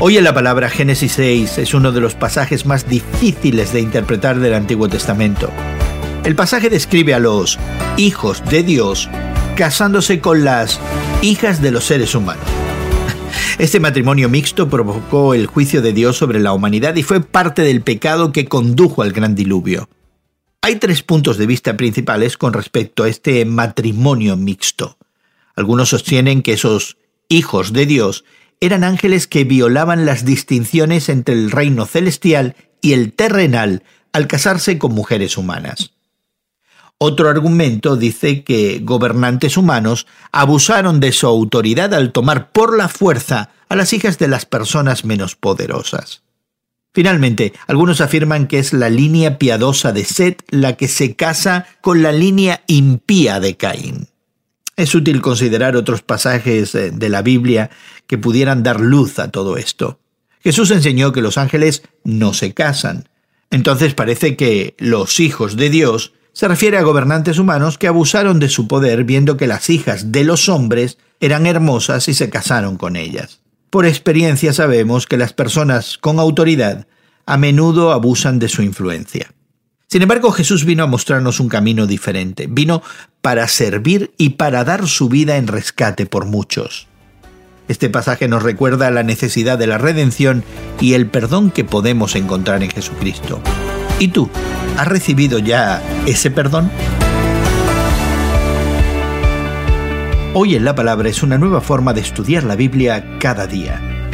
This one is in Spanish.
Hoy en la palabra Génesis 6 es uno de los pasajes más difíciles de interpretar del Antiguo Testamento. El pasaje describe a los hijos de Dios casándose con las hijas de los seres humanos. Este matrimonio mixto provocó el juicio de Dios sobre la humanidad y fue parte del pecado que condujo al gran diluvio. Hay tres puntos de vista principales con respecto a este matrimonio mixto. Algunos sostienen que esos hijos de Dios eran ángeles que violaban las distinciones entre el reino celestial y el terrenal al casarse con mujeres humanas. Otro argumento dice que gobernantes humanos abusaron de su autoridad al tomar por la fuerza a las hijas de las personas menos poderosas. Finalmente, algunos afirman que es la línea piadosa de Set la que se casa con la línea impía de Caín. Es útil considerar otros pasajes eh, de la Biblia que pudieran dar luz a todo esto. Jesús enseñó que los ángeles no se casan. Entonces parece que los hijos de Dios se refiere a gobernantes humanos que abusaron de su poder viendo que las hijas de los hombres eran hermosas y se casaron con ellas. Por experiencia sabemos que las personas con autoridad a menudo abusan de su influencia. Sin embargo, Jesús vino a mostrarnos un camino diferente. Vino para servir y para dar su vida en rescate por muchos. Este pasaje nos recuerda la necesidad de la redención y el perdón que podemos encontrar en Jesucristo. ¿Y tú? ¿Has recibido ya ese perdón? Hoy en la Palabra es una nueva forma de estudiar la Biblia cada día.